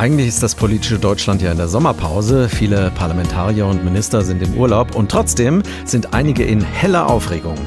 Eigentlich ist das politische Deutschland ja in der Sommerpause. Viele Parlamentarier und Minister sind im Urlaub und trotzdem sind einige in heller Aufregung.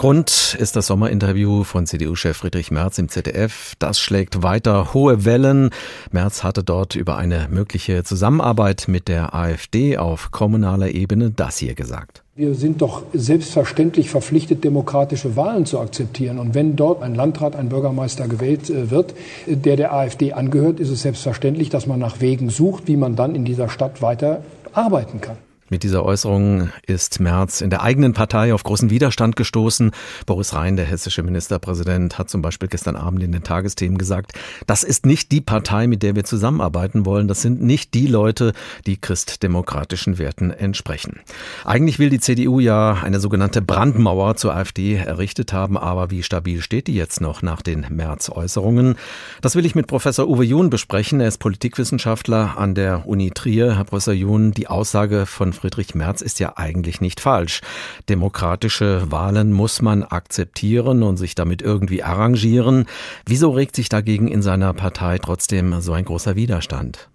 Grund ist das Sommerinterview von CDU-Chef Friedrich Merz im ZDF. Das schlägt weiter hohe Wellen. Merz hatte dort über eine mögliche Zusammenarbeit mit der AfD auf kommunaler Ebene das hier gesagt. Wir sind doch selbstverständlich verpflichtet, demokratische Wahlen zu akzeptieren. Und wenn dort ein Landrat, ein Bürgermeister gewählt äh, wird, der der AfD angehört, ist es selbstverständlich, dass man nach Wegen sucht, wie man dann in dieser Stadt weiter arbeiten kann. Mit dieser Äußerung ist Merz in der eigenen Partei auf großen Widerstand gestoßen. Boris Rhein, der hessische Ministerpräsident, hat zum Beispiel gestern Abend in den Tagesthemen gesagt, das ist nicht die Partei, mit der wir zusammenarbeiten wollen. Das sind nicht die Leute, die christdemokratischen Werten entsprechen. Eigentlich will die CDU ja eine sogenannte Brandmauer zur AfD errichtet haben, aber wie stabil steht die jetzt noch nach den Merz-Äußerungen? Das will ich mit Professor Uwe Jun besprechen. Er ist Politikwissenschaftler an der Uni Trier. Herr Professor Jun, die Aussage von Friedrich Merz ist ja eigentlich nicht falsch. Demokratische Wahlen muss man akzeptieren und sich damit irgendwie arrangieren. Wieso regt sich dagegen in seiner Partei trotzdem so ein großer Widerstand?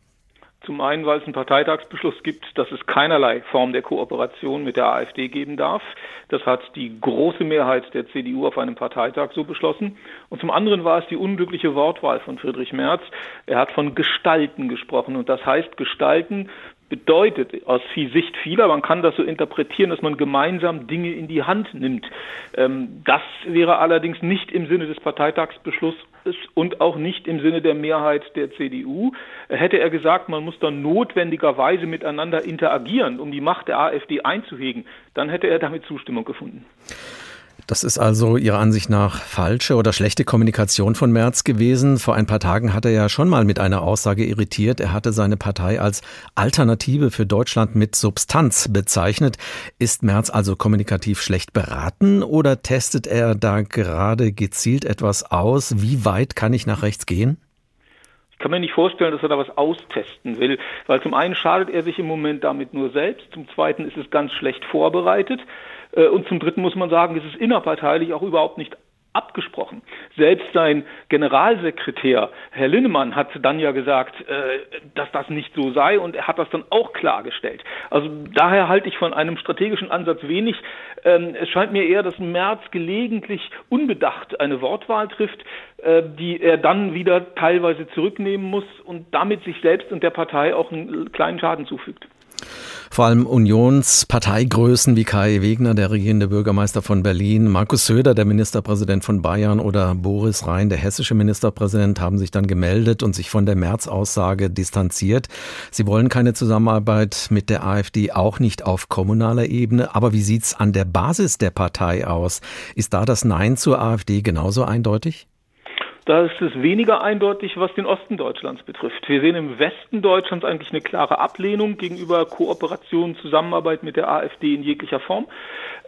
Zum einen, weil es einen Parteitagsbeschluss gibt, dass es keinerlei Form der Kooperation mit der AfD geben darf. Das hat die große Mehrheit der CDU auf einem Parteitag so beschlossen. Und zum anderen war es die unglückliche Wortwahl von Friedrich Merz. Er hat von Gestalten gesprochen. Und das heißt Gestalten bedeutet aus Sicht vieler, man kann das so interpretieren, dass man gemeinsam Dinge in die Hand nimmt. Ähm, das wäre allerdings nicht im Sinne des Parteitagsbeschlusses und auch nicht im Sinne der Mehrheit der CDU. Hätte er gesagt, man muss dann notwendigerweise miteinander interagieren, um die Macht der AfD einzuhegen, dann hätte er damit Zustimmung gefunden. Das ist also Ihrer Ansicht nach falsche oder schlechte Kommunikation von Merz gewesen. Vor ein paar Tagen hat er ja schon mal mit einer Aussage irritiert. Er hatte seine Partei als Alternative für Deutschland mit Substanz bezeichnet. Ist Merz also kommunikativ schlecht beraten oder testet er da gerade gezielt etwas aus? Wie weit kann ich nach rechts gehen? Ich kann mir nicht vorstellen, dass er da was austesten will, weil zum einen schadet er sich im Moment damit nur selbst, zum zweiten ist es ganz schlecht vorbereitet. Äh, und zum Dritten muss man sagen, es ist innerparteilich auch überhaupt nicht abgesprochen. Selbst sein Generalsekretär, Herr Linnemann, hat dann ja gesagt, äh, dass das nicht so sei und er hat das dann auch klargestellt. Also daher halte ich von einem strategischen Ansatz wenig. Ähm, es scheint mir eher, dass Merz gelegentlich unbedacht eine Wortwahl trifft, äh, die er dann wieder teilweise zurücknehmen muss und damit sich selbst und der Partei auch einen kleinen Schaden zufügt. Vor allem Unionsparteigrößen wie Kai Wegner, der regierende Bürgermeister von Berlin, Markus Söder, der Ministerpräsident von Bayern oder Boris Rhein, der hessische Ministerpräsident, haben sich dann gemeldet und sich von der März-Aussage distanziert. Sie wollen keine Zusammenarbeit mit der AfD, auch nicht auf kommunaler Ebene. Aber wie sieht's an der Basis der Partei aus? Ist da das Nein zur AfD genauso eindeutig? Da ist es weniger eindeutig, was den Osten Deutschlands betrifft. Wir sehen im Westen Deutschlands eigentlich eine klare Ablehnung gegenüber Kooperation, Zusammenarbeit mit der AfD in jeglicher Form.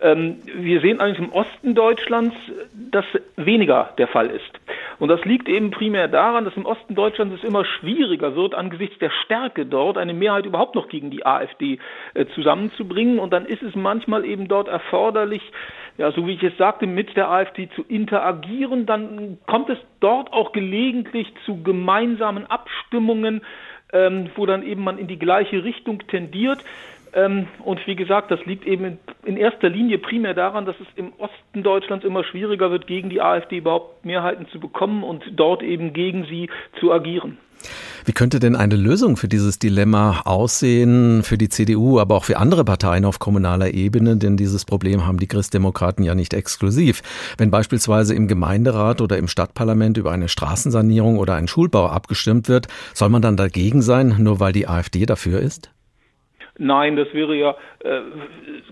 Ähm, wir sehen eigentlich im Osten Deutschlands, dass weniger der Fall ist. Und das liegt eben primär daran, dass im Osten Deutschlands es immer schwieriger wird, angesichts der Stärke dort eine Mehrheit überhaupt noch gegen die AfD äh, zusammenzubringen. Und dann ist es manchmal eben dort erforderlich, ja, so wie ich es sagte, mit der AfD zu interagieren. Dann kommt es dort auch gelegentlich zu gemeinsamen Abstimmungen, ähm, wo dann eben man in die gleiche Richtung tendiert. Ähm, und wie gesagt, das liegt eben in, in, erster Linie primär daran, dass es im Osten Deutschlands immer schwieriger wird, gegen die AfD überhaupt Mehrheiten zu bekommen und dort eben gegen sie zu agieren. Wie könnte denn eine Lösung für dieses Dilemma aussehen, für die CDU, aber auch für andere Parteien auf kommunaler Ebene? Denn dieses Problem haben die Christdemokraten ja nicht exklusiv. Wenn beispielsweise im Gemeinderat oder im Stadtparlament über eine Straßensanierung oder einen Schulbau abgestimmt wird, soll man dann dagegen sein, nur weil die AfD dafür ist? Nein, das wäre ja äh,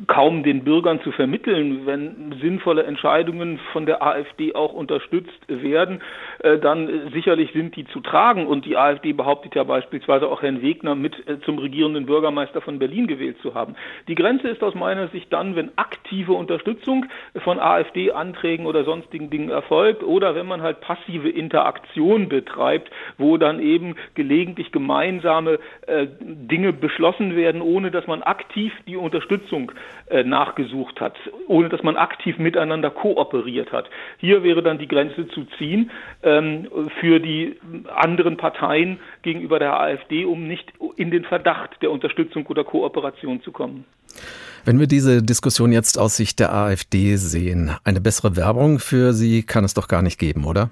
kaum den Bürgern zu vermitteln. Wenn sinnvolle Entscheidungen von der AfD auch unterstützt werden, äh, dann äh, sicherlich sind die zu tragen. Und die AfD behauptet ja beispielsweise auch Herrn Wegner mit äh, zum regierenden Bürgermeister von Berlin gewählt zu haben. Die Grenze ist aus meiner Sicht dann, wenn aktive Unterstützung von AfD-Anträgen oder sonstigen Dingen erfolgt oder wenn man halt passive Interaktion betreibt, wo dann eben gelegentlich gemeinsame äh, Dinge beschlossen werden, ohne dass man aktiv die Unterstützung äh, nachgesucht hat, ohne dass man aktiv miteinander kooperiert hat. Hier wäre dann die Grenze zu ziehen ähm, für die anderen Parteien gegenüber der AfD, um nicht in den Verdacht der Unterstützung oder Kooperation zu kommen. Wenn wir diese Diskussion jetzt aus Sicht der AfD sehen, eine bessere Werbung für sie kann es doch gar nicht geben, oder?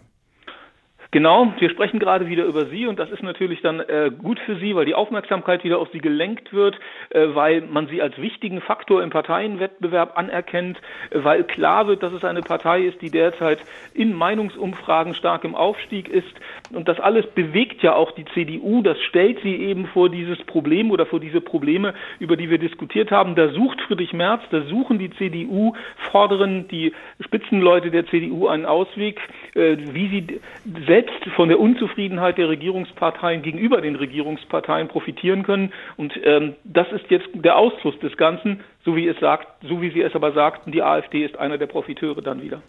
Genau, wir sprechen gerade wieder über Sie und das ist natürlich dann äh, gut für Sie, weil die Aufmerksamkeit wieder auf Sie gelenkt wird, äh, weil man Sie als wichtigen Faktor im Parteienwettbewerb anerkennt, äh, weil klar wird, dass es eine Partei ist, die derzeit in Meinungsumfragen stark im Aufstieg ist und das alles bewegt ja auch die CDU, das stellt sie eben vor dieses Problem oder vor diese Probleme, über die wir diskutiert haben. Da sucht Friedrich Merz, da suchen die CDU, fordern die Spitzenleute der CDU einen Ausweg, äh, wie sie selbst selbst von der Unzufriedenheit der Regierungsparteien gegenüber den Regierungsparteien profitieren können. Und ähm, das ist jetzt der Ausfluss des Ganzen, so wie es sagt, so wie Sie es aber sagten, die AfD ist einer der Profiteure dann wieder.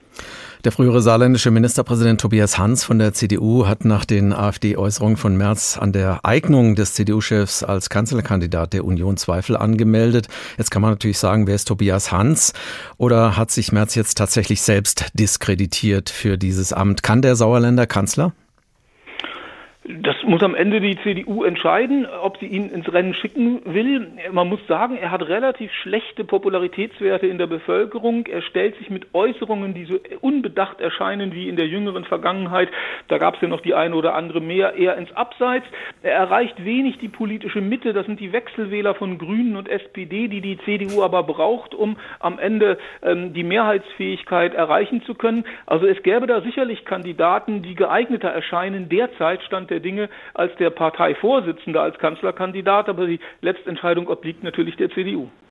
Der frühere saarländische Ministerpräsident Tobias Hans von der CDU hat nach den AfD-Äußerungen von März an der Eignung des CDU-Chefs als Kanzlerkandidat der Union Zweifel angemeldet. Jetzt kann man natürlich sagen, wer ist Tobias Hans? Oder hat sich Merz jetzt tatsächlich selbst diskreditiert für dieses Amt? Kann der Sauerländer Kanzler? Das muss am Ende die CDU entscheiden, ob sie ihn ins Rennen schicken will. Man muss sagen, er hat relativ schlechte Popularitätswerte in der Bevölkerung. Er stellt sich mit Äußerungen, die so unbedacht erscheinen wie in der jüngeren Vergangenheit, da gab es ja noch die eine oder andere mehr, eher ins Abseits. Er erreicht wenig die politische Mitte. Das sind die Wechselwähler von Grünen und SPD, die die CDU aber braucht, um am Ende ähm, die Mehrheitsfähigkeit erreichen zu können. Also es gäbe da sicherlich Kandidaten, die geeigneter erscheinen. Derzeit stand der Dinge als der Parteivorsitzende als Kanzlerkandidat, aber die Letztentscheidung obliegt natürlich der CDU.